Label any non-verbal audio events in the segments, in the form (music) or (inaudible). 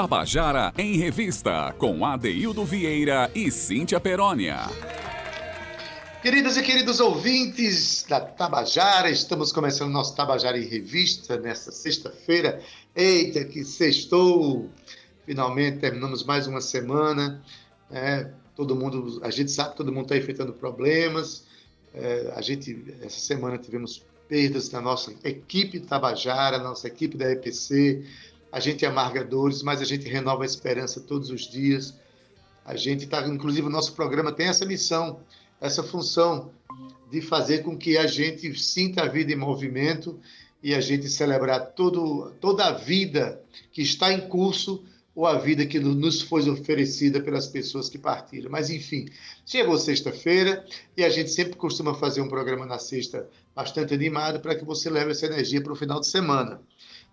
Tabajara em Revista, com Adeildo Vieira e Cíntia Perónia. Queridas e queridos ouvintes da Tabajara, estamos começando nosso Tabajara em Revista nesta sexta-feira. Eita, que sextou! Finalmente terminamos mais uma semana. É, todo mundo, a gente sabe que todo mundo está enfrentando problemas. É, a gente, essa semana, tivemos perdas na nossa equipe Tabajara, nossa equipe da EPC. A gente amarga dores, mas a gente renova a esperança todos os dias. A gente está, inclusive, o nosso programa tem essa missão, essa função de fazer com que a gente sinta a vida em movimento e a gente celebrar todo, toda a vida que está em curso ou a vida que nos foi oferecida pelas pessoas que partiram. Mas, enfim, chegou sexta-feira e a gente sempre costuma fazer um programa na sexta bastante animado para que você leve essa energia para o final de semana.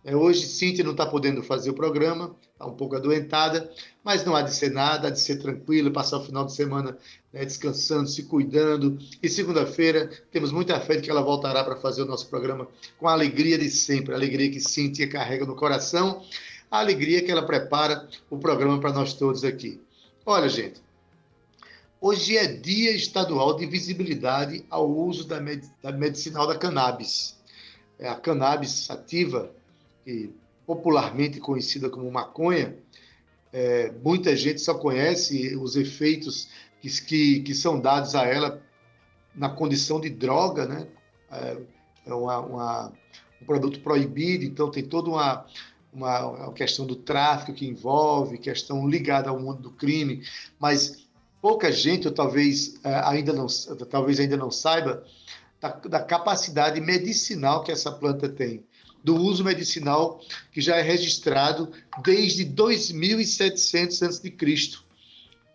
É, hoje, Cíntia não está podendo fazer o programa, está um pouco adoentada, mas não há de ser nada, há de ser tranquilo, passar o final de semana né, descansando, se cuidando. E segunda-feira, temos muita fé de que ela voltará para fazer o nosso programa com a alegria de sempre, a alegria que Cíntia carrega no coração, a alegria que ela prepara o programa para nós todos aqui. Olha, gente, hoje é Dia Estadual de Visibilidade ao uso da, med da medicinal da cannabis. É a cannabis sativa que popularmente conhecida como maconha, é, muita gente só conhece os efeitos que, que, que, são dados a ela na condição de droga, né? É, é uma, uma, um produto proibido, então tem toda uma, uma, uma questão do tráfico que envolve, questão ligada ao mundo do crime, mas pouca gente, ou talvez é, ainda não, talvez ainda não saiba, da, da capacidade medicinal que essa planta tem do uso medicinal que já é registrado desde 2700 a.C.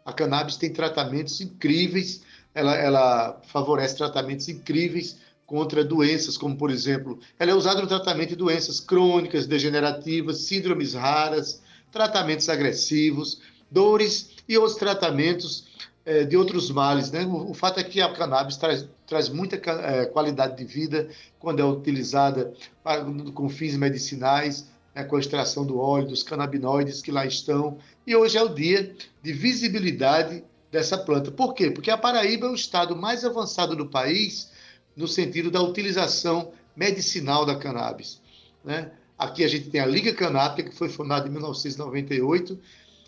A cannabis tem tratamentos incríveis, ela, ela favorece tratamentos incríveis contra doenças, como por exemplo, ela é usada no tratamento de doenças crônicas, degenerativas, síndromes raras, tratamentos agressivos, dores e outros tratamentos é, de outros males. Né? O, o, fato é que a cannabis traz, traz muita é, qualidade de vida quando é utilizada para, com fins medicinais, né, com a extração do óleo, dos canabinoides que lá estão. E hoje é o dia de visibilidade dessa planta. Por quê? Porque a Paraíba é o estado mais avançado do país no sentido da utilização medicinal da cannabis. Né? Aqui a gente tem a Liga Canábica, que foi fundada em 1998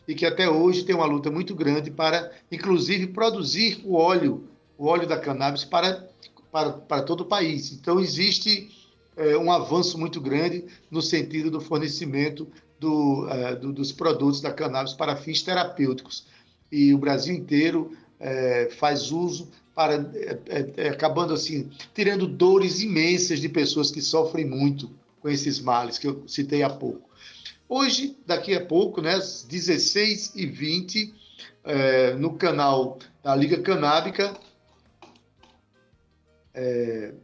e que até hoje tem uma luta muito grande para, inclusive, produzir o óleo, o óleo da cannabis para, para, para todo o país. Então, existe é, um avanço muito grande no sentido do fornecimento do, é, do, dos produtos da cannabis para fins terapêuticos. E o Brasil inteiro é, faz uso para é, é, é, acabando assim tirando dores imensas de pessoas que sofrem muito com esses males que eu citei há pouco. Hoje, daqui a pouco, né, às 16h20, é, no canal da Liga Canábica, é,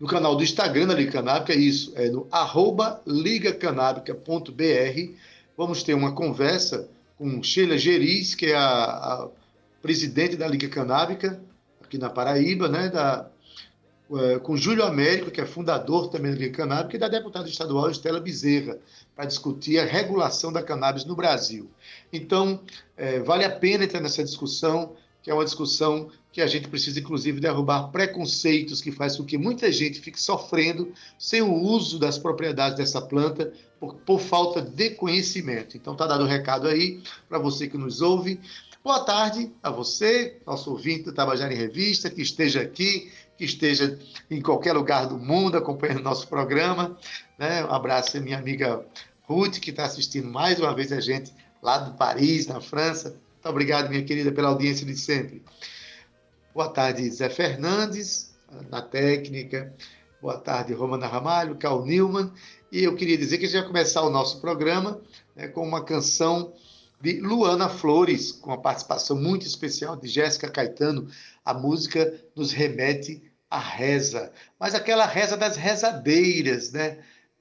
no canal do Instagram da Liga Canábica, é isso, é no arroba ligacanábica.br, vamos ter uma conversa com Sheila Geris, que é a, a presidente da Liga Canábica, aqui na Paraíba, né, da, com Júlio Américo, que é fundador também da Liga Canábica, e da deputada estadual Estela Bezerra, para discutir a regulação da cannabis no Brasil. Então, é, vale a pena entrar nessa discussão, que é uma discussão que a gente precisa, inclusive, derrubar preconceitos que faz com que muita gente fique sofrendo sem o uso das propriedades dessa planta por, por falta de conhecimento. Então, está dado o um recado aí para você que nos ouve. Boa tarde a você, nosso ouvinte do Tabajara em Revista, que esteja aqui, que esteja em qualquer lugar do mundo acompanhando nosso programa. Né? Um abraço à minha amiga Ruth, que está assistindo mais uma vez a gente lá do Paris, na França. Muito obrigado, minha querida, pela audiência de sempre. Boa tarde, Zé Fernandes, na técnica. Boa tarde, Romana Ramalho, Carl Newman. E eu queria dizer que a gente vai começar o nosso programa né, com uma canção de Luana Flores, com a participação muito especial de Jéssica Caetano. A música nos remete à reza, mas aquela reza das rezadeiras, né?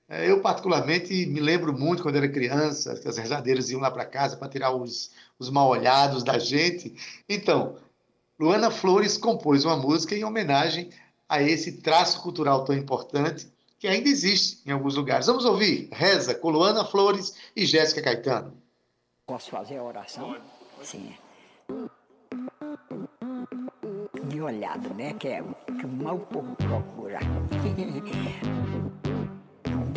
É, eu, particularmente, me lembro muito quando era criança, que as rezadeiras iam lá para casa para tirar os, os mal-olhados da gente. Então, Luana Flores compôs uma música em homenagem a esse traço cultural tão importante, que ainda existe em alguns lugares. Vamos ouvir Reza com Luana Flores e Jéssica Caetano. Posso fazer a oração? Sim. De olhada, né? Que é que mal povo procura. (laughs)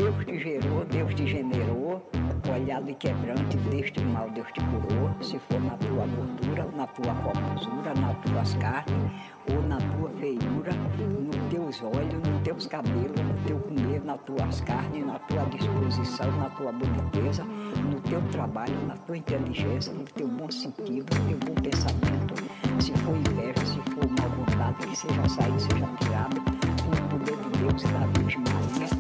Deus te gerou, Deus te generou, olhado e quebrante deste mal Deus te curou, se for na tua gordura, na tua formosura, nas tuas carnes, ou na tua feiura, nos teus olhos, nos teus cabelos, no teu comer, nas tuas carnes, na tua disposição, na tua boniteza, no teu trabalho, na tua inteligência, no teu bom sentido, no teu bom pensamento. Se for inveja, se for mal vontade, que seja saído, seja tirado, com o poder de Deus e da Virgem Maria.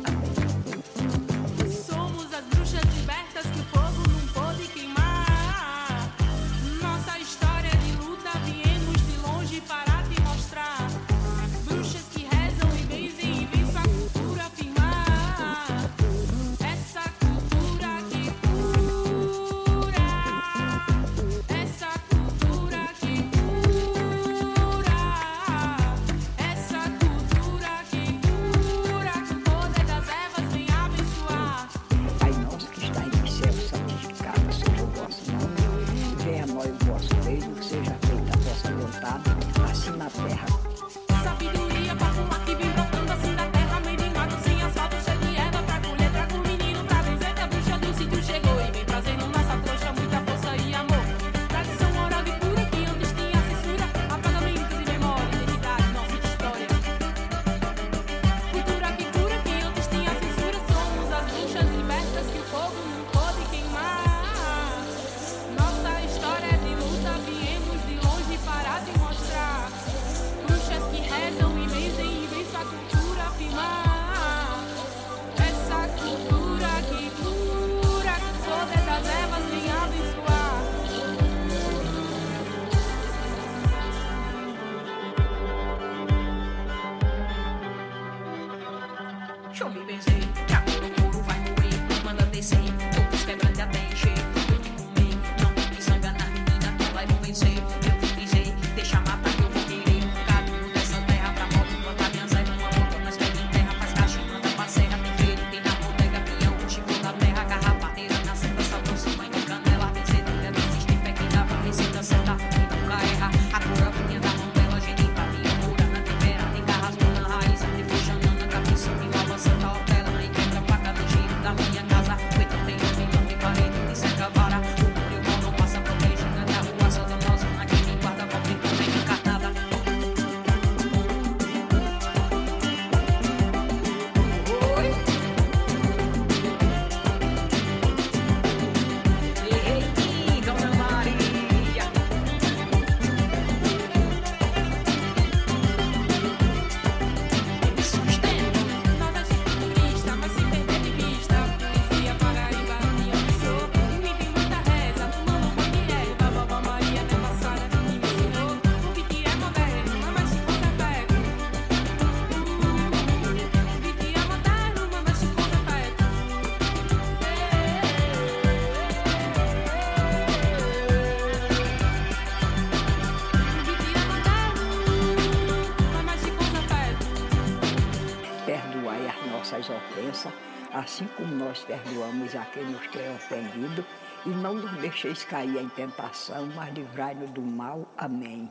Perdoamos a quem nos tem ofendido, e não nos deixeis cair em tentação, mas livrai-nos do mal. Amém.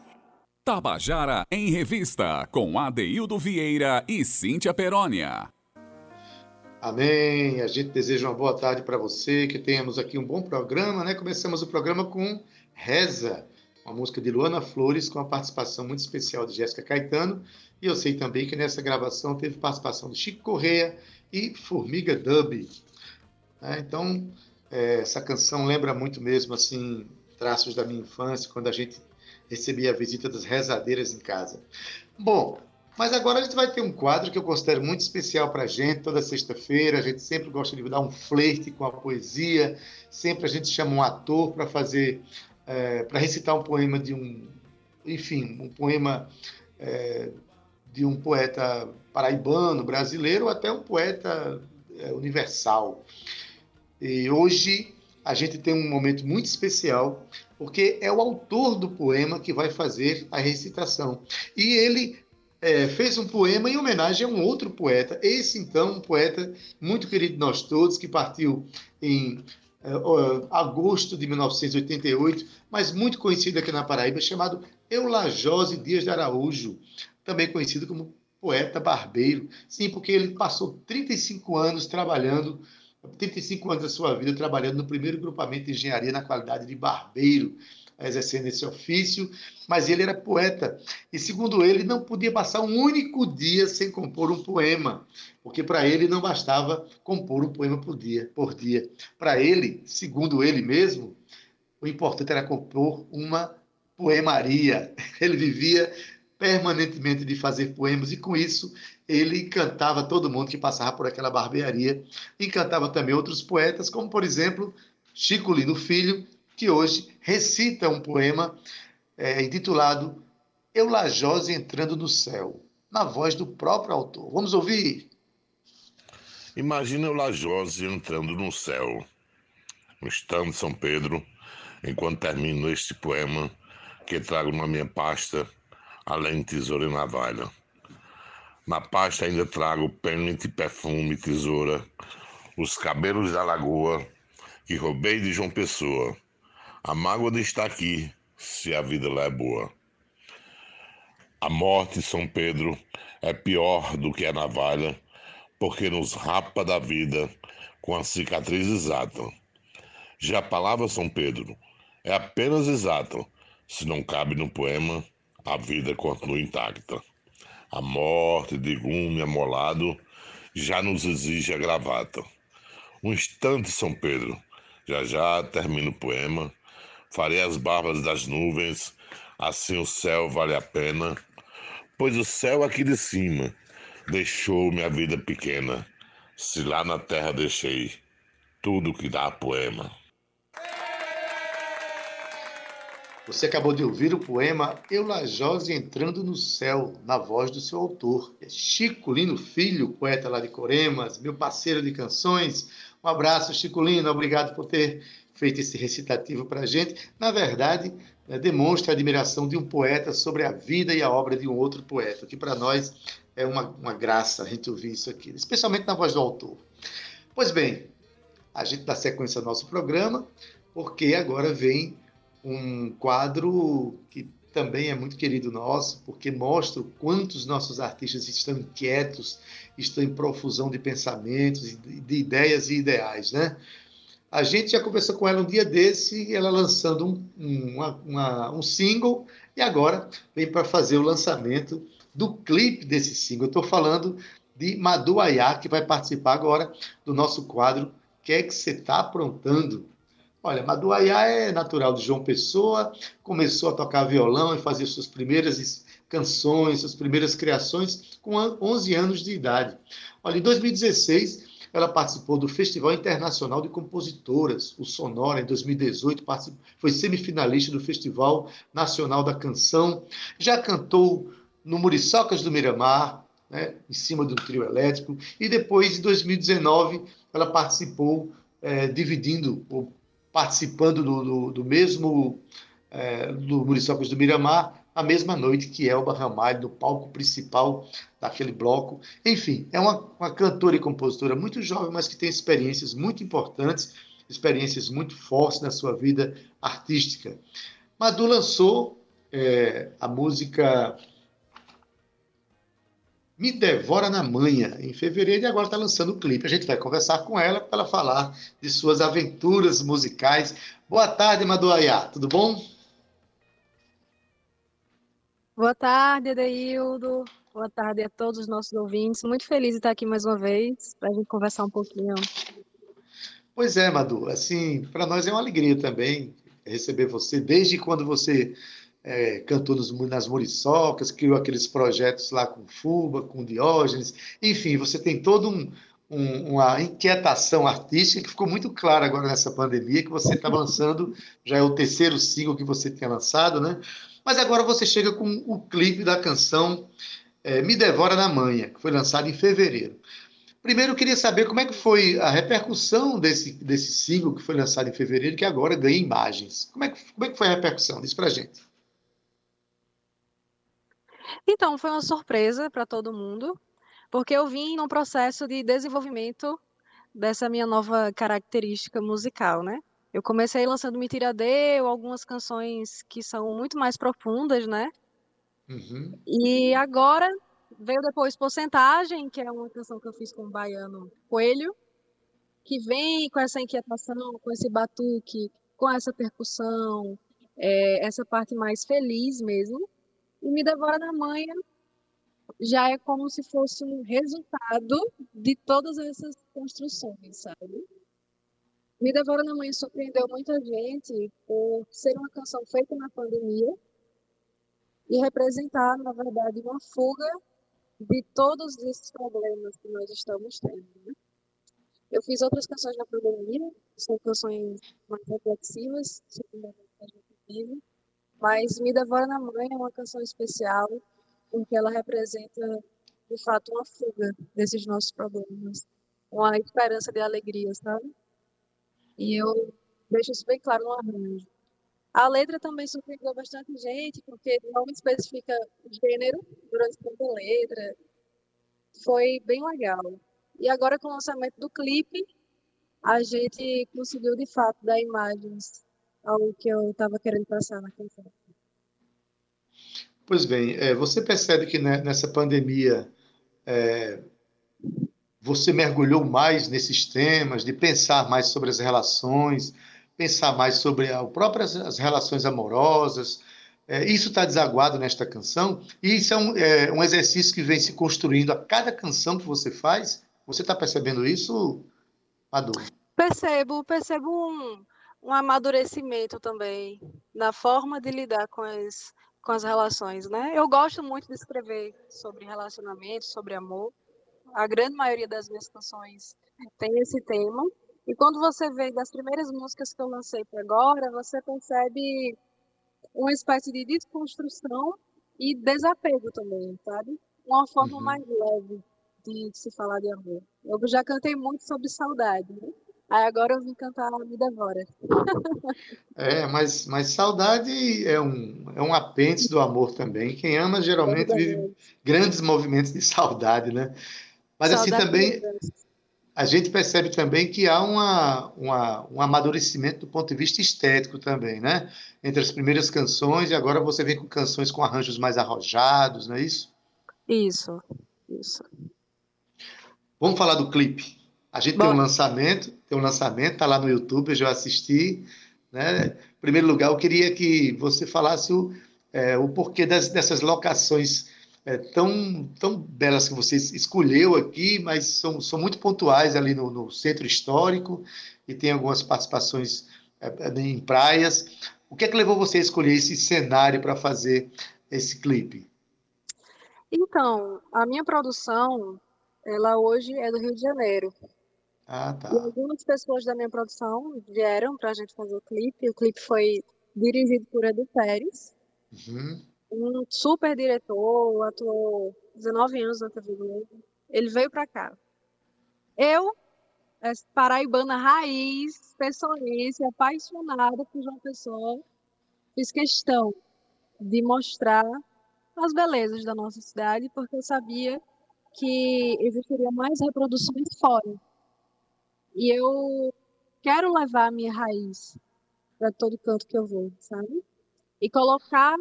Tabajara em Revista, com Adeildo Vieira e Cíntia Perónia. Amém. A gente deseja uma boa tarde para você, que tenhamos aqui um bom programa, né? Começamos o programa com Reza, uma música de Luana Flores, com a participação muito especial de Jéssica Caetano. E eu sei também que nessa gravação teve participação de Chico Correia e Formiga Dub. É, então, é, essa canção lembra muito mesmo assim traços da minha infância, quando a gente recebia a visita das rezadeiras em casa. Bom, mas agora a gente vai ter um quadro que eu considero muito especial para a gente, toda sexta-feira. A gente sempre gosta de dar um flerte com a poesia, sempre a gente chama um ator para fazer, é, para recitar um poema de um, enfim, um poema é, de um poeta paraibano, brasileiro, ou até um poeta é, universal. E hoje a gente tem um momento muito especial, porque é o autor do poema que vai fazer a recitação. E ele é, fez um poema em homenagem a um outro poeta. Esse, então, um poeta muito querido de nós todos, que partiu em é, agosto de 1988, mas muito conhecido aqui na Paraíba, chamado Eulajose Dias de Araújo, também conhecido como poeta barbeiro. Sim, porque ele passou 35 anos trabalhando 35 anos da sua vida trabalhando no primeiro grupamento de engenharia na qualidade de barbeiro exercendo esse ofício, mas ele era poeta. E, segundo ele, não podia passar um único dia sem compor um poema, porque para ele não bastava compor um poema por dia. Por dia. Para ele, segundo ele mesmo, o importante era compor uma poemaria. Ele vivia permanentemente de fazer poemas e com isso ele encantava todo mundo que passava por aquela barbearia, encantava também outros poetas, como por exemplo Chico Lino Filho, que hoje recita um poema é, intitulado Eulajose entrando no céu, na voz do próprio autor. Vamos ouvir? Imagina Eulajose entrando no céu, no stand de São Pedro, enquanto termino este poema que trago na minha pasta, além de tesoura e navalha. Na pasta ainda trago pente, perfume, tesoura, os cabelos da lagoa que roubei de João Pessoa a mágoa de estar aqui, se a vida lá é boa. A morte, São Pedro, é pior do que a navalha, porque nos rapa da vida com a cicatriz exata. Já a palavra São Pedro é apenas exata, se não cabe no poema, a vida continua intacta. A morte de gume amolado já nos exige a gravata. Um instante, São Pedro, já já termina o poema Farei as barbas das nuvens, assim o céu vale a pena, pois o céu aqui de cima deixou minha vida pequena, se lá na terra deixei tudo que dá poema. Você acabou de ouvir o poema Eulajose Entrando no Céu, na voz do seu autor. É Chico Lino Filho, poeta lá de Coremas, meu parceiro de canções. Um abraço, Chico Lino, obrigado por ter feito esse recitativo para a gente, na verdade, né, demonstra a admiração de um poeta sobre a vida e a obra de um outro poeta, que para nós é uma, uma graça a gente ouvir isso aqui, especialmente na voz do autor. Pois bem, a gente dá sequência ao nosso programa, porque agora vem um quadro que também é muito querido nosso, porque mostra o quanto os nossos artistas estão inquietos, estão em profusão de pensamentos, de ideias e ideais, né? A gente já conversou com ela um dia desse, ela lançando um, uma, uma, um single, e agora vem para fazer o lançamento do clipe desse single. Estou falando de Madu Ayá, que vai participar agora do nosso quadro que é que você está aprontando? Olha, Madu Ayá é natural de João Pessoa, começou a tocar violão e fazer suas primeiras canções, suas primeiras criações com 11 anos de idade. Olha, em 2016 ela participou do Festival Internacional de Compositoras, o Sonora, em 2018, foi semifinalista do Festival Nacional da Canção. Já cantou no Muriçocas do Miramar, né, em cima do trio elétrico. E depois, em 2019, ela participou, é, dividindo, ou participando do, do, do mesmo é, do Muriçocas do Miramar, a mesma noite que Elba Ramalho, no palco principal daquele bloco. Enfim, é uma, uma cantora e compositora muito jovem, mas que tem experiências muito importantes, experiências muito fortes na sua vida artística. Madu lançou é, a música Me Devora na Manha, em fevereiro, e agora está lançando o clipe. A gente vai conversar com ela para ela falar de suas aventuras musicais. Boa tarde, Madu Ayá, tudo bom? Boa tarde, Edeildo. Boa tarde a todos os nossos ouvintes. Muito feliz de estar aqui mais uma vez para a gente conversar um pouquinho. Pois é, Madu. Assim, para nós é uma alegria também receber você. Desde quando você é, cantou nos, nas Muriçocas, criou aqueles projetos lá com Fuba, com Diógenes. Enfim, você tem todo um, um, uma inquietação artística que ficou muito clara agora nessa pandemia, que você está lançando, já é o terceiro single que você tem lançado, né? Mas agora você chega com o clipe da canção é, Me Devora na Manha, que foi lançado em fevereiro. Primeiro, eu queria saber como é que foi a repercussão desse, desse single que foi lançado em fevereiro, que agora ganha imagens. Como é que, como é que foi a repercussão? Diz pra gente. Então, foi uma surpresa para todo mundo, porque eu vim num processo de desenvolvimento dessa minha nova característica musical, né? Eu comecei lançando Me Tira Deu, algumas canções que são muito mais profundas, né? Uhum. E agora veio depois Porcentagem, que é uma canção que eu fiz com o baiano Coelho, que vem com essa inquietação, com esse batuque, com essa percussão, é, essa parte mais feliz mesmo. E Me Devora na Manha já é como se fosse um resultado de todas essas construções, sabe? Me Devora na Manhã surpreendeu muita gente por ser uma canção feita na pandemia e representar, na verdade, uma fuga de todos esses problemas que nós estamos tendo. Né? Eu fiz outras canções na pandemia, são canções mais reflexivas sobre a que a gente vive, mas Me Devora na Mãe é uma canção especial porque ela representa, de fato, uma fuga desses nossos problemas, uma esperança de alegria, sabe? E eu deixo isso bem claro no arranjo. A letra também surpreendeu bastante gente, porque não especifica gênero durante toda a letra. Foi bem legal. E agora, com o lançamento do clipe, a gente conseguiu, de fato, dar imagens ao que eu estava querendo passar na canção. Pois bem, é, você percebe que né, nessa pandemia é, você mergulhou mais nesses temas, de pensar mais sobre as relações, pensar mais sobre as próprias as relações amorosas. É, isso está desaguado nesta canção, e isso é um, é um, exercício que vem se construindo a cada canção que você faz. Você está percebendo isso, Madu? Percebo, percebo um, um amadurecimento também na forma de lidar com as, com as relações, né? Eu gosto muito de escrever sobre relacionamentos, sobre amor. A grande maioria das minhas canções tem esse tema. E quando você vê das primeiras músicas que eu lancei para agora, você percebe uma espécie de desconstrução e desapego também, sabe? Uma forma uhum. mais leve de se falar de amor. Eu já cantei muito sobre saudade, né? Aí agora eu vim cantar Me Devora. (laughs) É, mas, mas saudade é um, é um apêndice do amor também. Quem ama geralmente vive grandes movimentos de saudade, né? Mas assim, saudade assim também a gente percebe também que há uma, uma, um amadurecimento do ponto de vista estético também, né? Entre as primeiras canções e agora você vem com canções com arranjos mais arrojados, não é isso? Isso, isso. Vamos falar do clipe. A gente Bom. tem um lançamento, tem um lançamento, tá lá no YouTube, eu já assisti, né? Em primeiro lugar, eu queria que você falasse o, é, o porquê das, dessas locações é, tão, tão belas que você escolheu aqui, mas são, são muito pontuais ali no, no centro histórico e tem algumas participações é, é em praias. O que é que levou você a escolher esse cenário para fazer esse clipe? Então, a minha produção, ela hoje é do Rio de Janeiro. Ah, tá. E algumas pessoas da minha produção vieram para a gente fazer o clipe. O clipe foi dirigido por Edu Pérez. Uhum um super diretor, atuou 19 anos na TV Globo. Ele veio para cá. Eu, paraibana raiz, pessoense, apaixonada por João Pessoa, fiz questão de mostrar as belezas da nossa cidade, porque eu sabia que existiria mais reproduções fora. E eu quero levar a minha raiz para todo canto que eu vou, sabe? E colocar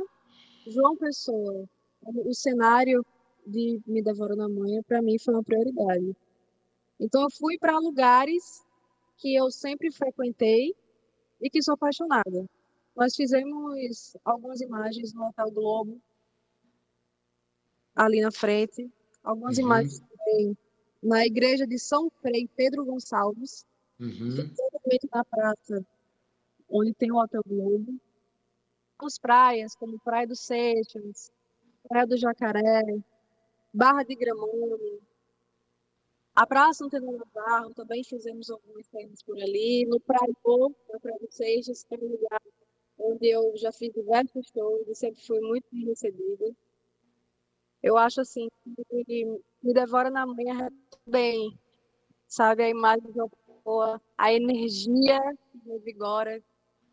João Pessoa, o cenário de Me Devora na Manhã, para mim foi uma prioridade. Então, eu fui para lugares que eu sempre frequentei e que sou apaixonada. Nós fizemos algumas imagens no Hotel Globo, ali na frente, algumas uhum. imagens também na igreja de São Frei Pedro Gonçalves, uhum. exatamente na praça onde tem o Hotel Globo algumas praias, como Praia do Seixas, Praia do Jacaré, Barra de Gramone, a Praça Antônio Navarro, também fizemos algumas cenas por ali. No Praia Boa, na Praia do Seixas, que é um lugar onde eu já fiz diversos shows e sempre fui muito bem recebida. Eu acho assim que me devora na manhã bem, sabe? A imagem de uma pessoa, a energia que revigora,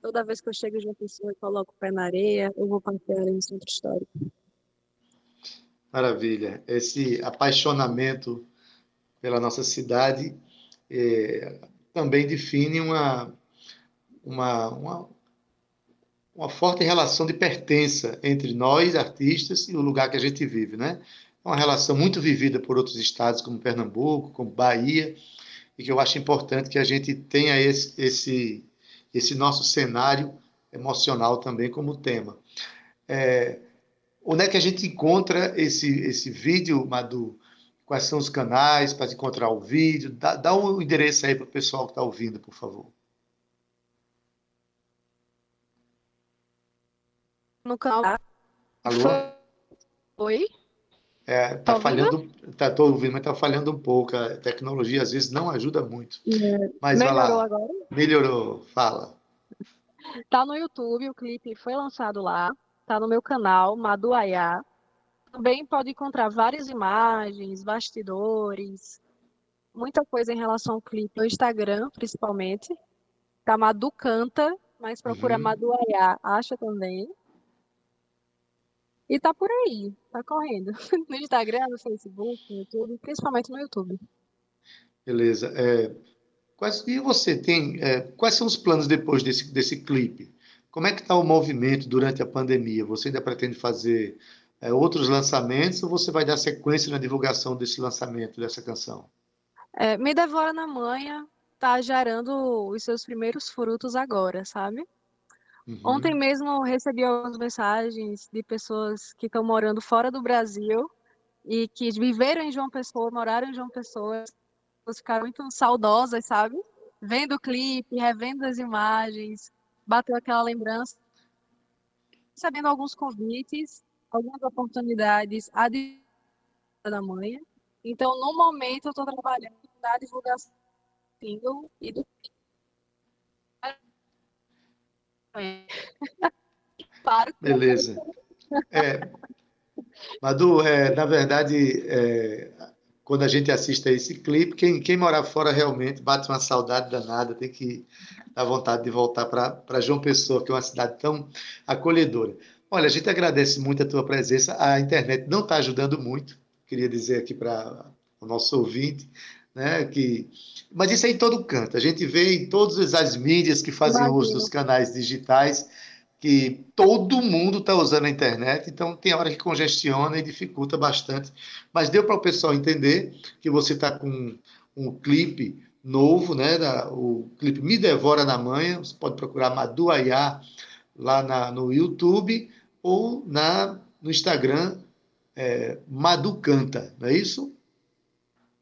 Toda vez que eu chego de uma pessoa e coloco o pé na areia, eu vou passear no centro histórico. Maravilha. Esse apaixonamento pela nossa cidade é, também define uma, uma, uma, uma, forte relação de pertença entre nós, artistas, e o lugar que a gente vive, né? É uma relação muito vivida por outros estados, como Pernambuco, como Bahia, e que eu acho importante que a gente tenha esse, esse, esse nosso cenário emocional também como tema. É, Onde é que a gente encontra esse, esse vídeo, Madu? Quais são os canais para encontrar o vídeo? Dá, dá um endereço aí para o pessoal que está ouvindo, por favor. No canal. Alô? Oi? É, tá, tá falhando, tá, tô ouvindo, mas tá falhando um pouco. A tecnologia às vezes não ajuda muito. É, mas melhorou vai lá. agora? Melhorou, fala. Tá no YouTube, o clipe foi lançado lá. Está no meu canal, Maduaiá. Também pode encontrar várias imagens, bastidores, muita coisa em relação ao clipe no Instagram, principalmente. Tá Madu Canta, mas procura uhum. Maduaiá, acha também. E tá por aí, tá correndo. (laughs) No Instagram, no Facebook, no YouTube, principalmente no YouTube. Beleza. É, quais, e você tem. É, quais são os planos depois desse, desse clipe? Como é que está o movimento durante a pandemia? Você ainda pretende fazer é, outros lançamentos ou você vai dar sequência na divulgação desse lançamento, dessa canção? É, Me Devora na Manha está gerando os seus primeiros frutos agora, sabe? Uhum. Ontem mesmo recebi algumas mensagens de pessoas que estão morando fora do Brasil e que viveram em João Pessoa, moraram em João Pessoa, ficaram muito saudosas, sabe? Vendo o clipe, revendo as imagens, bateu aquela lembrança, sabendo alguns convites, algumas oportunidades à da manhã. Então, no momento, eu estou trabalhando na divulgação do single e do Beleza. É, Madu, é, na verdade, é, quando a gente assiste a esse clipe, quem, quem morar fora realmente bate uma saudade danada, tem que dar vontade de voltar para João Pessoa, que é uma cidade tão acolhedora. Olha, a gente agradece muito a tua presença. A internet não está ajudando muito, queria dizer aqui para o nosso ouvinte, né, que... mas isso é em todo canto. A gente vê em todas as mídias que fazem Imagina. uso dos canais digitais que todo mundo está usando a internet, então tem hora que congestiona e dificulta bastante. Mas deu para o pessoal entender que você está com um clipe novo, né? Da, o clipe Me Devora na Manha. Você pode procurar Madu Ayá lá na, no YouTube ou na, no Instagram é, Madu Canta, não é isso?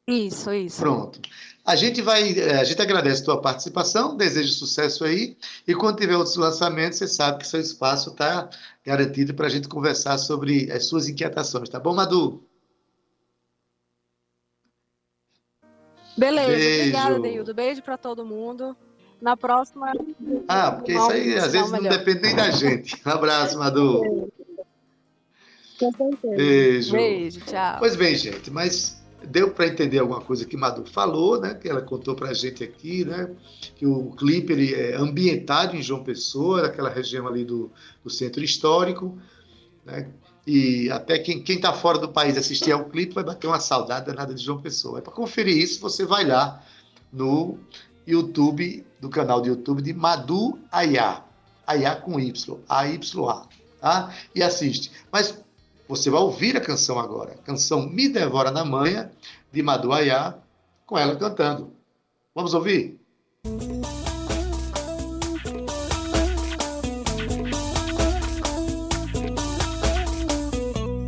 Isso, isso. Pronto. A gente vai, é, a gente agradece a tua participação, desejo sucesso aí, e quando tiver outros lançamentos, você sabe que seu espaço está garantido para a gente conversar sobre as suas inquietações, tá bom, Madu? Beleza, Beijo. obrigada, Deildo. Beijo para todo mundo. Na próxima. Ah, porque isso aí às vezes não depende nem da gente. Um abraço, Madu. Com certeza. Beijo. Beijo, tchau. Pois bem, gente, mas deu para entender alguma coisa que Madu falou, né? Que ela contou para a gente aqui, né? Que o clipe ele é ambientado em João Pessoa, aquela região ali do, do centro histórico, né? E até quem está fora do país assistir ao clipe vai bater uma saudade danada de João Pessoa. É para conferir isso, você vai lá no YouTube, do canal do YouTube de Madu Ayá. Ayá com Y, A-Y-A, tá? E assiste. Mas você vai ouvir a canção agora. Canção Me Devora na Manha, de Madu Ayá, com ela cantando. Vamos ouvir?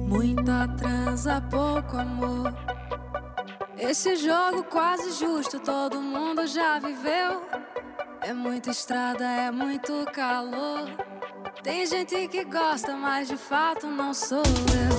Muita transa, pouco amor. Esse jogo quase justo, todo mundo já viveu. É muita estrada, é muito calor. Tem gente que gosta, mas de fato não sou eu.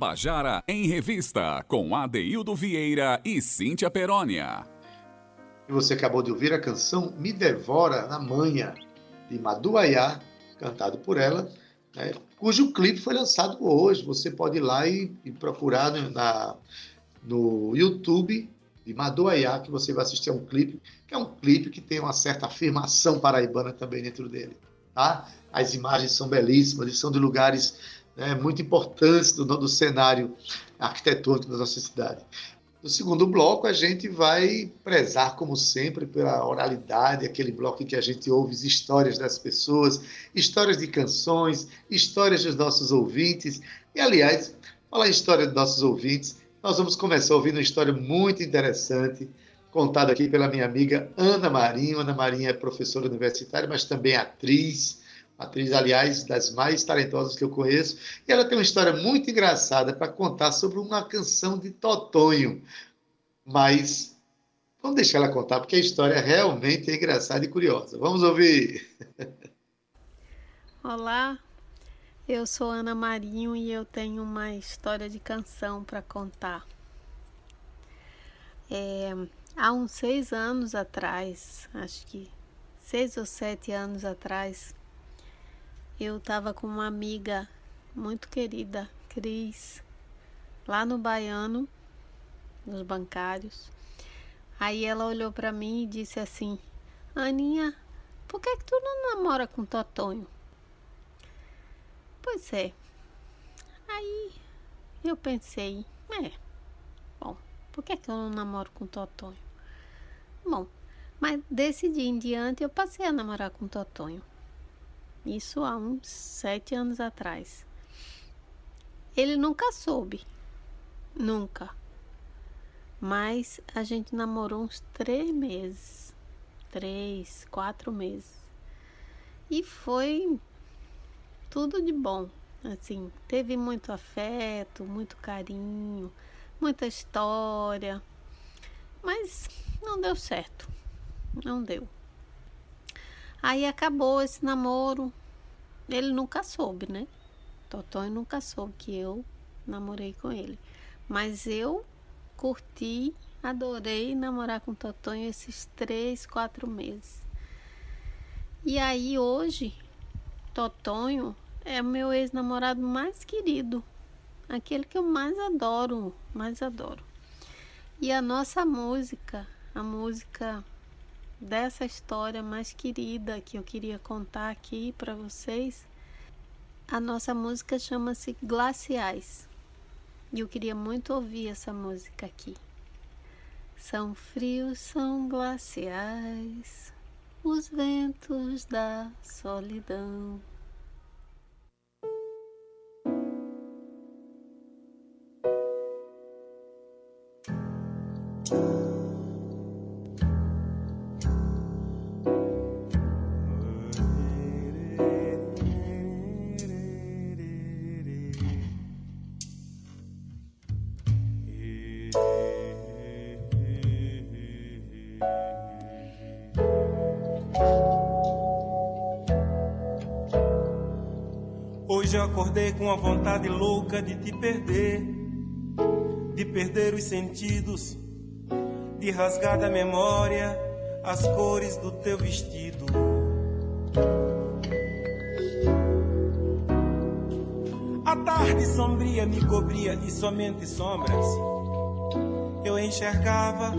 Tabajara em Revista, com Adeildo Vieira e Cíntia Perónia. Você acabou de ouvir a canção Me Devora na Manha, de Maduaiá, cantado por ela, né, cujo clipe foi lançado hoje. Você pode ir lá e, e procurar na, no YouTube de Maduaiá, que você vai assistir a um clipe, que é um clipe que tem uma certa afirmação paraibana também dentro dele. Tá? As imagens são belíssimas e são de lugares né, muito importantes do, do cenário arquitetônico da nossa cidade. No segundo bloco, a gente vai prezar, como sempre, pela oralidade, aquele bloco em que a gente ouve as histórias das pessoas, histórias de canções, histórias dos nossos ouvintes. E, aliás, falar em história dos nossos ouvintes, nós vamos começar ouvindo uma história muito interessante, contada aqui pela minha amiga Ana Marinho. Ana Marinho é professora universitária, mas também atriz, atriz, aliás, das mais talentosas que eu conheço, e ela tem uma história muito engraçada para contar sobre uma canção de Totonho. Mas vamos deixar ela contar, porque a história realmente é engraçada e curiosa. Vamos ouvir! Olá, eu sou Ana Marinho e eu tenho uma história de canção para contar. É, há uns seis anos atrás, acho que seis ou sete anos atrás, eu estava com uma amiga muito querida, Cris, lá no Baiano, nos bancários. Aí ela olhou para mim e disse assim: Aninha, por que, que tu não namora com Totonho? Pois é. Aí eu pensei: é, bom, por que, que eu não namoro com Totonho? Bom, mas desse dia em diante eu passei a namorar com Totonho. Isso há uns sete anos atrás. Ele nunca soube. Nunca. Mas a gente namorou uns três meses. Três, quatro meses. E foi tudo de bom. Assim, teve muito afeto, muito carinho, muita história. Mas não deu certo. Não deu. Aí acabou esse namoro. Ele nunca soube, né? Totonho nunca soube que eu namorei com ele. Mas eu curti, adorei namorar com Totonho esses três, quatro meses. E aí hoje, Totonho é o meu ex-namorado mais querido. Aquele que eu mais adoro, mais adoro. E a nossa música, a música dessa história mais querida que eu queria contar aqui para vocês. A nossa música chama-se Glaciais. E eu queria muito ouvir essa música aqui. São frios, são glaciais, os ventos da solidão. Acordei com a vontade louca de te perder, de perder os sentidos, de rasgar da memória as cores do teu vestido. A tarde sombria me cobria e somente sombras eu enxergava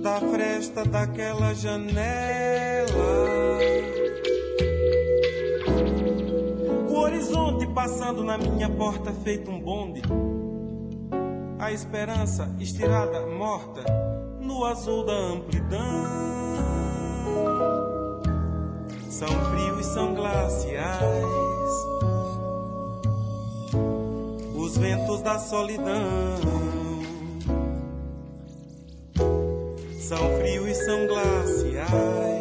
da fresta daquela janela. Passando na minha porta feito um bonde. A esperança estirada, morta, no azul da amplidão. São frios, são glaciais. Os ventos da solidão. São frios e são glaciais.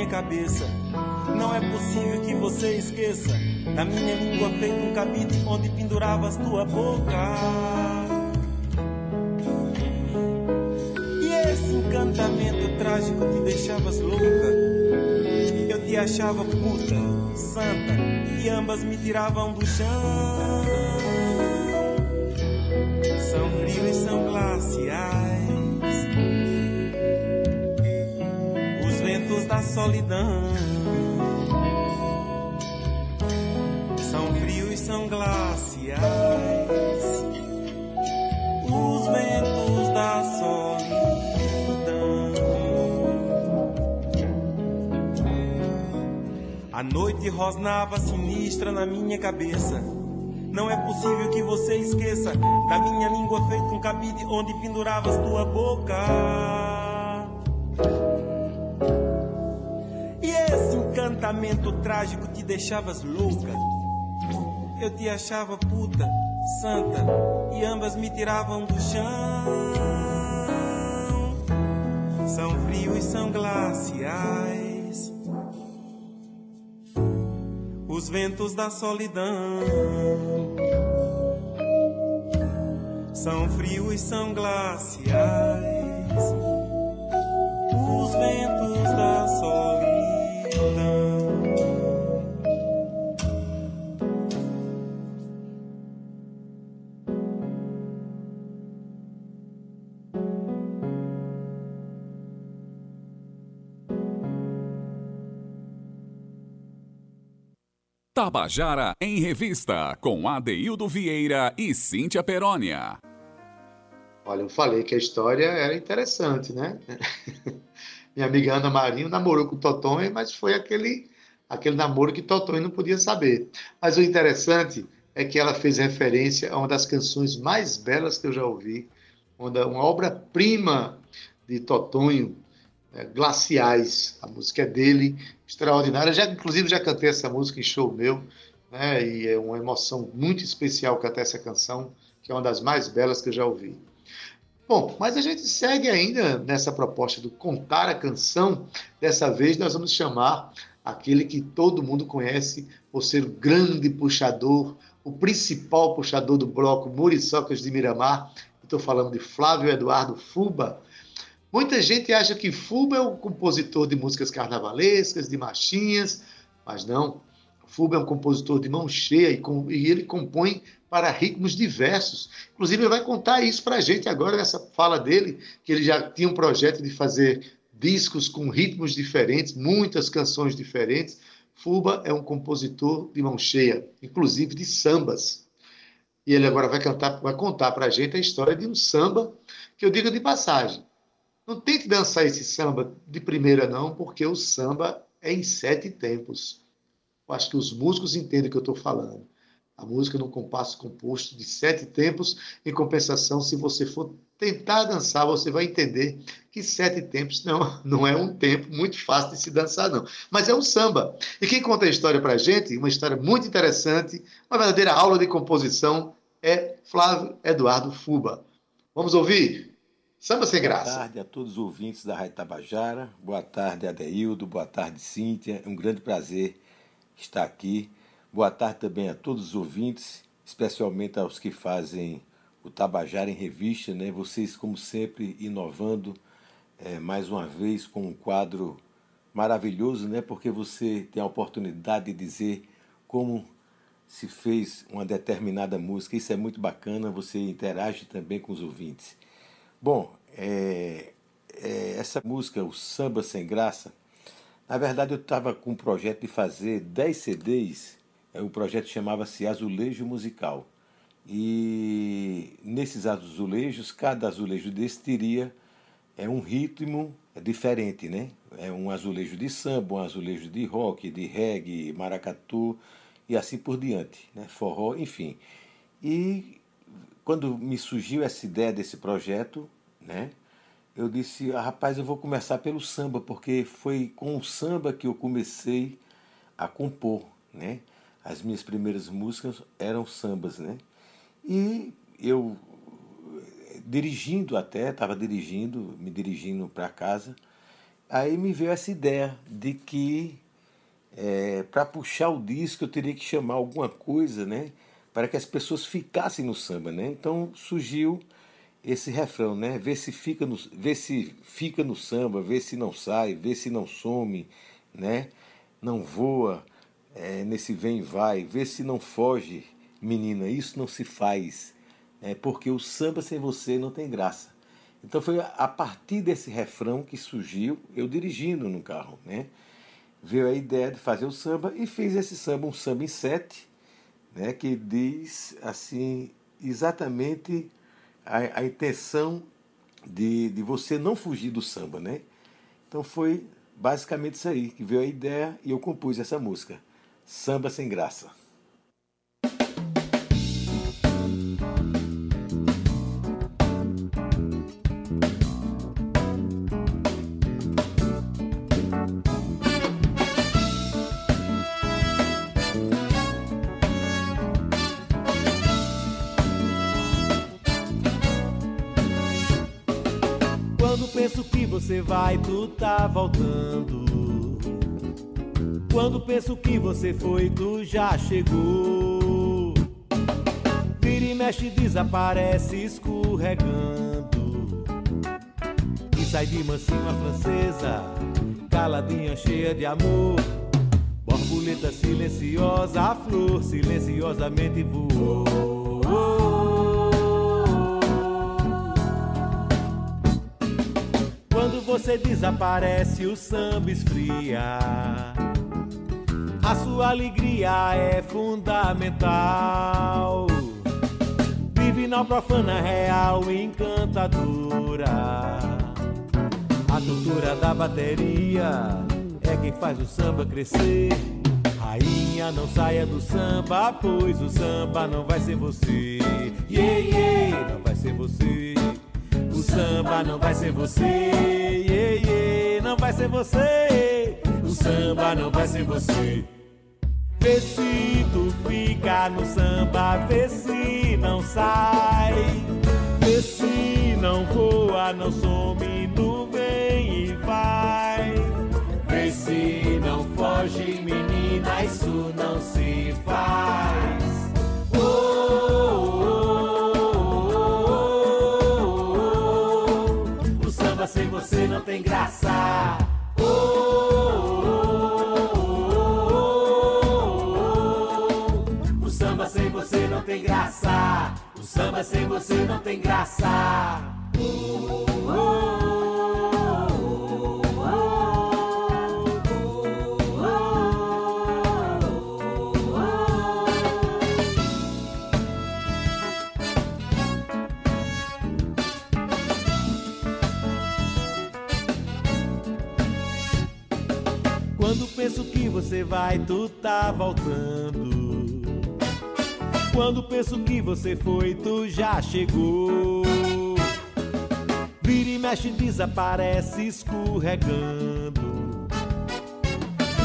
Minha cabeça. Não é possível que você esqueça da minha língua feita um cabide onde penduravas tua boca. E esse encantamento trágico te deixavas louca. Eu te achava puta, santa, e ambas me tiravam do chão. São frios e são glaciais. Os ventos da solidão. São frios são glaciais. Os ventos da solidão. A noite rosnava sinistra na minha cabeça. Não é possível que você esqueça da minha língua feita um cabide onde penduravas tua boca. Encantamento trágico te deixavas louca. Eu te achava puta, santa, e ambas me tiravam do chão. São frios são glaciais. Os ventos da solidão são frios são glaciais. Os ventos Tabajara em Revista, com Adeildo Vieira e Cíntia Perónia. Olha, eu falei que a história era interessante, né? (laughs) Minha amiga Ana Marinho namorou com Totonho, mas foi aquele, aquele namoro que Totonho não podia saber. Mas o interessante é que ela fez referência a uma das canções mais belas que eu já ouvi, uma obra-prima de Totonho, é, Glaciais. A música é dele, extraordinária. Já, inclusive, já cantei essa música em show meu, né? E é uma emoção muito especial cantar essa canção, que é uma das mais belas que eu já ouvi. Bom, mas a gente segue ainda nessa proposta do contar a canção. Dessa vez nós vamos chamar aquele que todo mundo conhece por ser o grande puxador, o principal puxador do bloco Muriçocas de Miramar. Estou falando de Flávio Eduardo Fuba. Muita gente acha que Fuba é um compositor de músicas carnavalescas, de marchinhas, mas não. Fuba é um compositor de mão cheia e, com, e ele compõe para ritmos diversos. Inclusive, ele vai contar isso para a gente agora nessa fala dele, que ele já tinha um projeto de fazer discos com ritmos diferentes, muitas canções diferentes. Fuba é um compositor de mão cheia, inclusive de sambas. E ele agora vai, cantar, vai contar para a gente a história de um samba que eu digo de passagem. Não tente dançar esse samba de primeira, não, porque o samba é em sete tempos. Eu acho que os músicos entendem o que eu estou falando. A música num compasso composto de sete tempos. Em compensação, se você for tentar dançar, você vai entender que sete tempos não, não é um tempo muito fácil de se dançar, não. Mas é um samba. E quem conta a história para a gente, uma história muito interessante, uma verdadeira aula de composição, é Flávio Eduardo Fuba. Vamos ouvir? Samba sem graça. Boa tarde a todos os ouvintes da Rádio Tabajara. Boa tarde, Adeildo. Boa tarde, Cíntia. É um grande prazer estar aqui Boa tarde também a todos os ouvintes, especialmente aos que fazem o Tabajara em Revista, né? Vocês, como sempre, inovando é, mais uma vez com um quadro maravilhoso, né? Porque você tem a oportunidade de dizer como se fez uma determinada música. Isso é muito bacana, você interage também com os ouvintes. Bom, é, é, essa música, o Samba Sem Graça, na verdade eu estava com um projeto de fazer 10 CDs é, o projeto chamava-se Azulejo Musical. E nesses azulejos, cada azulejo desse teria é, um ritmo diferente, né? É um azulejo de samba, um azulejo de rock, de reggae, maracatu e assim por diante, né? Forró, enfim. E quando me surgiu essa ideia desse projeto, né? Eu disse, ah, rapaz, eu vou começar pelo samba, porque foi com o samba que eu comecei a compor, né? as minhas primeiras músicas eram sambas, né? E eu dirigindo até, estava dirigindo, me dirigindo para casa, aí me veio essa ideia de que é, para puxar o disco eu teria que chamar alguma coisa, né? Para que as pessoas ficassem no samba, né? Então surgiu esse refrão, né? Vê se fica no, vê se fica no samba, vê se não sai, vê se não some, né? Não voa é, nesse vem e vai, vê se não foge, menina. Isso não se faz, né? Porque o samba sem você não tem graça. Então foi a partir desse refrão que surgiu, eu dirigindo no carro, né? Veio a ideia de fazer o samba e fiz esse samba, um samba em sete, né? Que diz assim exatamente a, a intenção de, de você não fugir do samba, né? Então foi basicamente isso aí que veio a ideia e eu compus essa música, Samba Sem Graça. Você vai, tu tá voltando. Quando penso que você foi, tu já chegou. Vira e mexe, desaparece escorregando. E sai de mansinho a francesa, caladinha, cheia de amor. Borboleta silenciosa, a flor silenciosamente voou. Você desaparece, o samba esfria. A sua alegria é fundamental. Divinal, profana, real, encantadora. A cultura da bateria é quem faz o samba crescer. Rainha, não saia do samba, pois o samba não vai ser você. Yeah, yeah, não vai ser você. Samba não vai ser você, yeah, yeah, não vai ser você. O samba não vai ser você. Vê se tu fica no samba, vê se não sai. Vê se não voa, não some, não vem e vai. Vê se não foge, menina, isso não se faz. Você não tem graça. Oh, oh, oh, o samba sem você não tem graça. O samba sem você não tem graça. Penso que você vai, tu tá voltando. Quando penso que você foi, tu já chegou. Vira e mexe, desaparece escorregando.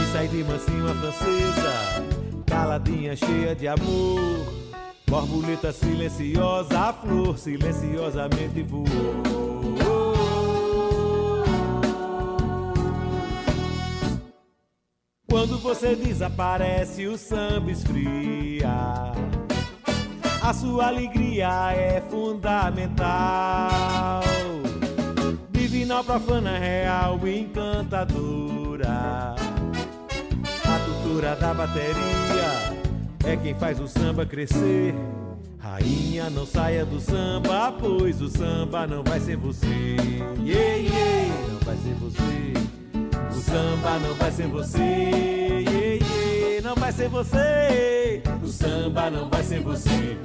E sai de mansinho a francesa, caladinha, cheia de amor. Borboleta silenciosa, a flor silenciosamente voou. Quando você desaparece, o samba esfria. A sua alegria é fundamental. Divinal, profana, real, encantadora. A cultura da bateria é quem faz o samba crescer. Rainha, não saia do samba, pois o samba não vai ser você. Yeah, yeah, não vai ser você. O samba não vai ser você, yeah, yeah, não vai ser você. O samba não vai ser você.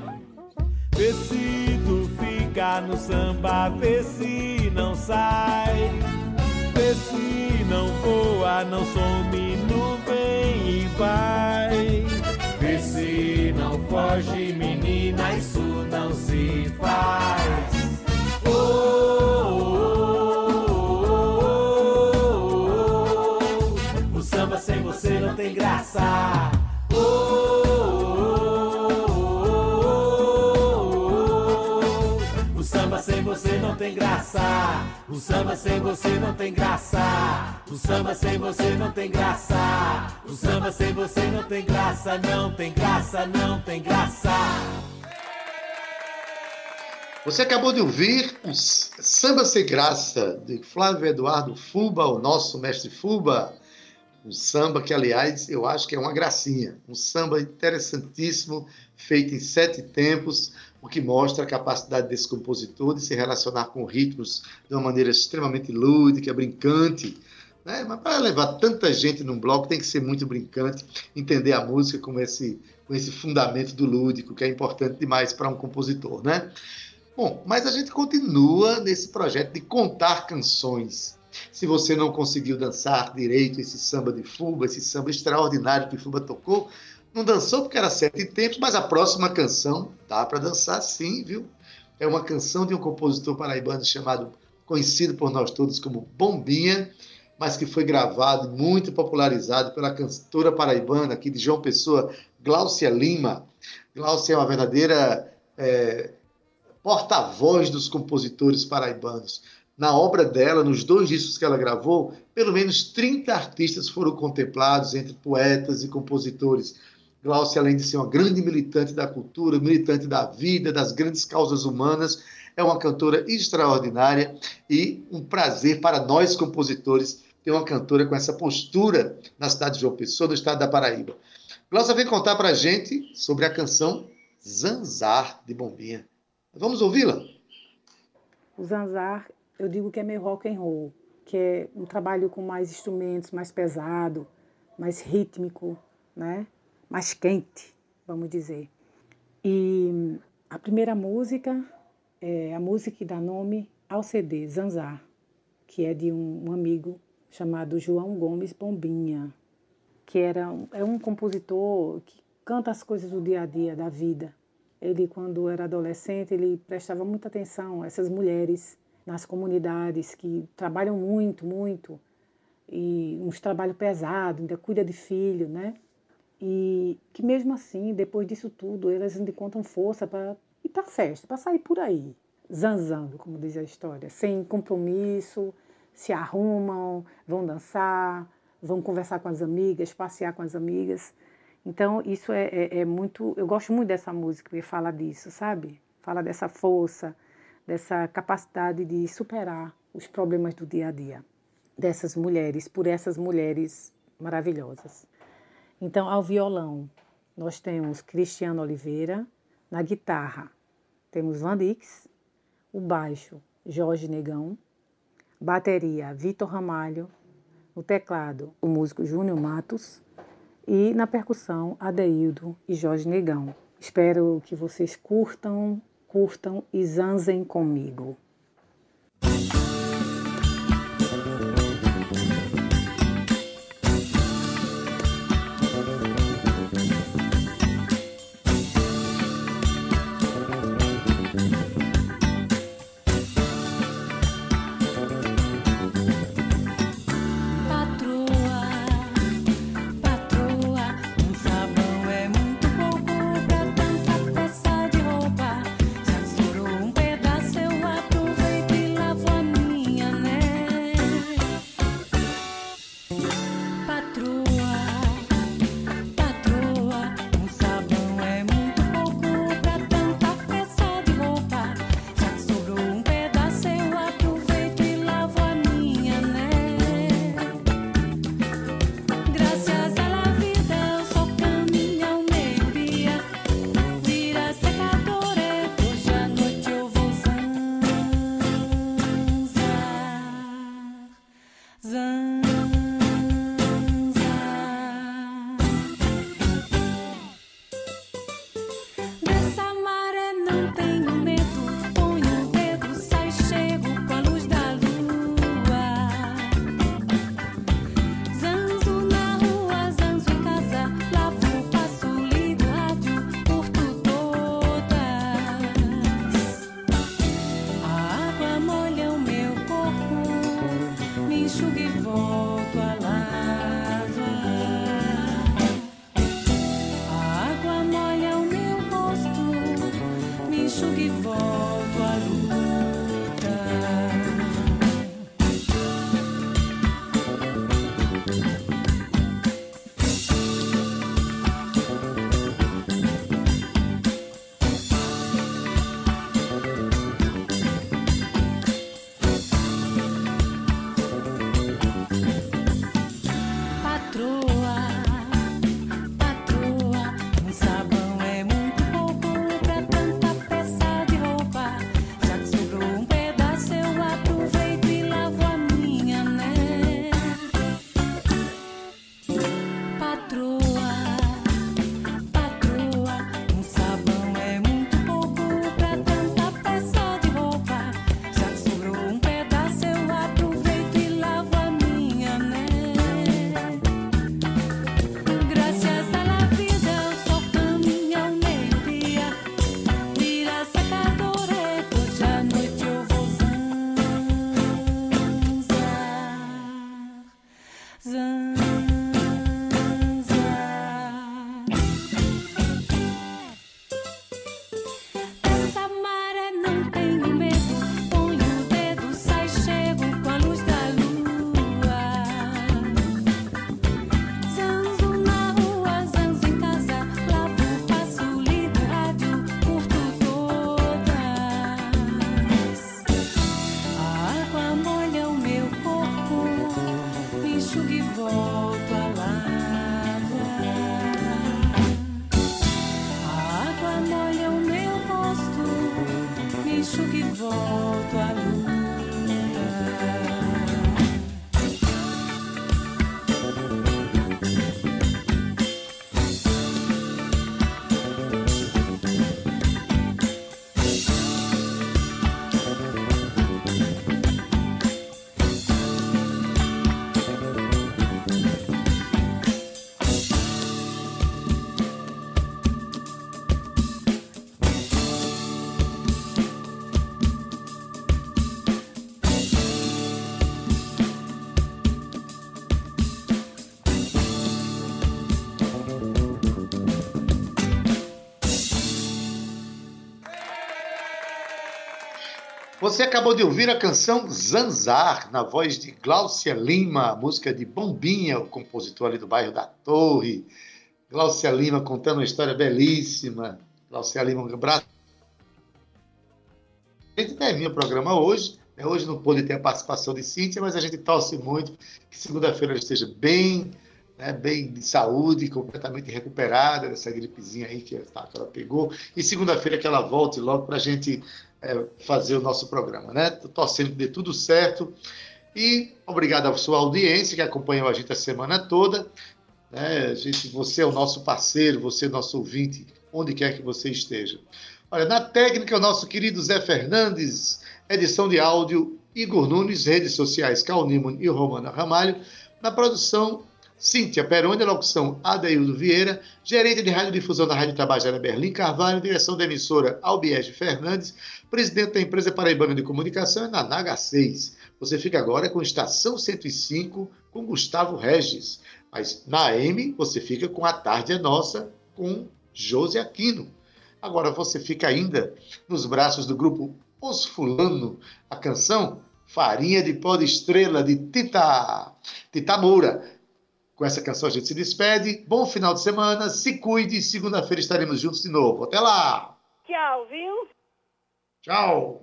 Vê se tu fica no samba, vê se não sai. Vê se não voa, não some, não vem e vai. Vê se não foge, menina, isso não se faz. Você não tem graça. O samba sem você não tem graça. O samba sem você não tem graça. O samba sem você não tem graça, não tem graça, não tem graça. Você acabou de ouvir o Samba Sem Graça, de Flávio Eduardo Fuba, o nosso mestre Fuba. Um samba que, aliás, eu acho que é uma gracinha. Um samba interessantíssimo, feito em sete tempos, o que mostra a capacidade desse compositor de se relacionar com ritmos de uma maneira extremamente lúdica, brincante. Né? Mas para levar tanta gente num bloco tem que ser muito brincante, entender a música com esse, com esse fundamento do lúdico, que é importante demais para um compositor. Né? Bom, mas a gente continua nesse projeto de contar canções. Se você não conseguiu dançar direito esse samba de Fuba, esse samba extraordinário que Fuba tocou, não dançou porque era sete tempos, mas a próxima canção dá para dançar sim, viu? É uma canção de um compositor paraibano chamado, conhecido por nós todos como Bombinha, mas que foi gravado e muito popularizado pela cantora paraibana aqui de João Pessoa, Gláucia Lima. Gláucia é uma verdadeira é, porta-voz dos compositores paraibanos. Na obra dela, nos dois discos que ela gravou, pelo menos 30 artistas foram contemplados entre poetas e compositores. Glaucia, além de ser uma grande militante da cultura, militante da vida, das grandes causas humanas, é uma cantora extraordinária e um prazer para nós compositores ter uma cantora com essa postura na cidade de João Pessoa, no estado da Paraíba. Glaucia vem contar para a gente sobre a canção Zanzar, de Bombinha. Vamos ouvi-la? Zanzar, eu digo que é meio rock and roll, que é um trabalho com mais instrumentos, mais pesado, mais rítmico, né? mais quente, vamos dizer. E a primeira música é a música que dá nome ao CD, Zanzar, que é de um, um amigo chamado João Gomes Bombinha, que era é um compositor que canta as coisas do dia a dia, da vida. Ele, quando era adolescente, ele prestava muita atenção a essas mulheres nas comunidades que trabalham muito, muito, e uns trabalho pesado, ainda cuida de filho, né? E que mesmo assim, depois disso tudo, elas ainda encontram força para ir para festa, para sair por aí, zanzando, como diz a história, sem compromisso, se arrumam, vão dançar, vão conversar com as amigas, passear com as amigas. Então, isso é, é, é, muito. Eu gosto muito dessa música, porque fala disso, sabe? Fala dessa força, dessa capacidade de superar os problemas do dia a dia dessas mulheres, por essas mulheres maravilhosas. Então, ao violão, nós temos Cristiano Oliveira, na guitarra, temos Vandix, o baixo, Jorge Negão, bateria, Vitor Ramalho, no teclado, o músico Júnior Matos e na percussão, Adeildo e Jorge Negão. Espero que vocês curtam, curtam e zanzem comigo. So que volta. Você acabou de ouvir a canção Zanzar, na voz de Glaucia Lima, música de Bombinha, o compositor ali do bairro da Torre. Glaucia Lima contando uma história belíssima. Glaucia Lima, um abraço. A gente termina o programa hoje. Né? Hoje não pôde ter a participação de Cíntia, mas a gente torce muito que segunda-feira ela esteja bem, né, bem de saúde, completamente recuperada dessa gripezinha aí que ela pegou. E segunda-feira que ela volte logo para a gente é, fazer o nosso programa, né? Torcendo dê tudo certo. E obrigado à sua audiência que acompanhou a gente a semana toda. Né? Gente, você é o nosso parceiro, você é o nosso ouvinte, onde quer que você esteja. Olha, na técnica, o nosso querido Zé Fernandes, edição de áudio, Igor Nunes, redes sociais, Cal Newman e Romana Ramalho. Na produção, Cíntia Peroni, locução Adeildo Vieira, gerente de radiodifusão da Rádio Tabajara Berlim Carvalho, direção da emissora Albiege Fernandes, presidente da empresa Paraibana de Comunicação na Naga 6. Você fica agora com Estação 105 com Gustavo Regis. Mas na M você fica com A Tarde é Nossa com José Aquino. Agora você fica ainda nos braços do grupo Os Fulano, a canção Farinha de Pó de Estrela de Tita, Tita Moura. Com essa canção a gente se despede. Bom final de semana, se cuide. Segunda-feira estaremos juntos de novo. Até lá! Tchau, viu? Tchau!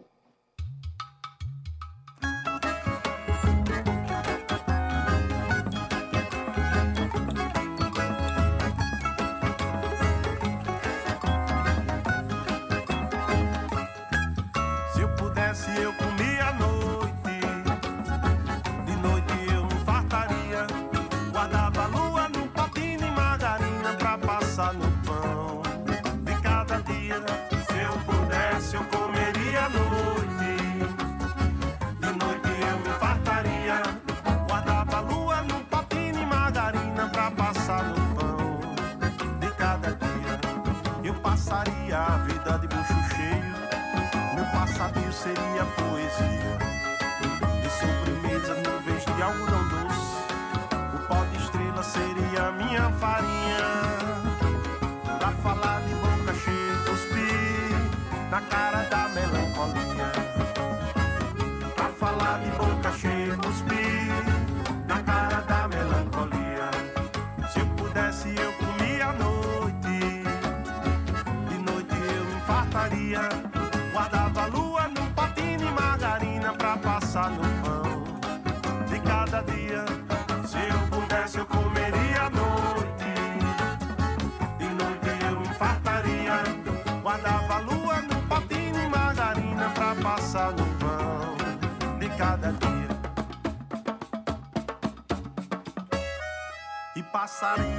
Seria poesia. De sobremesa, nuvens de algodão doce. O pó de estrela seria minha farinha. Pra falar de boca cheia, cuspir na cara da melancolia. E passaria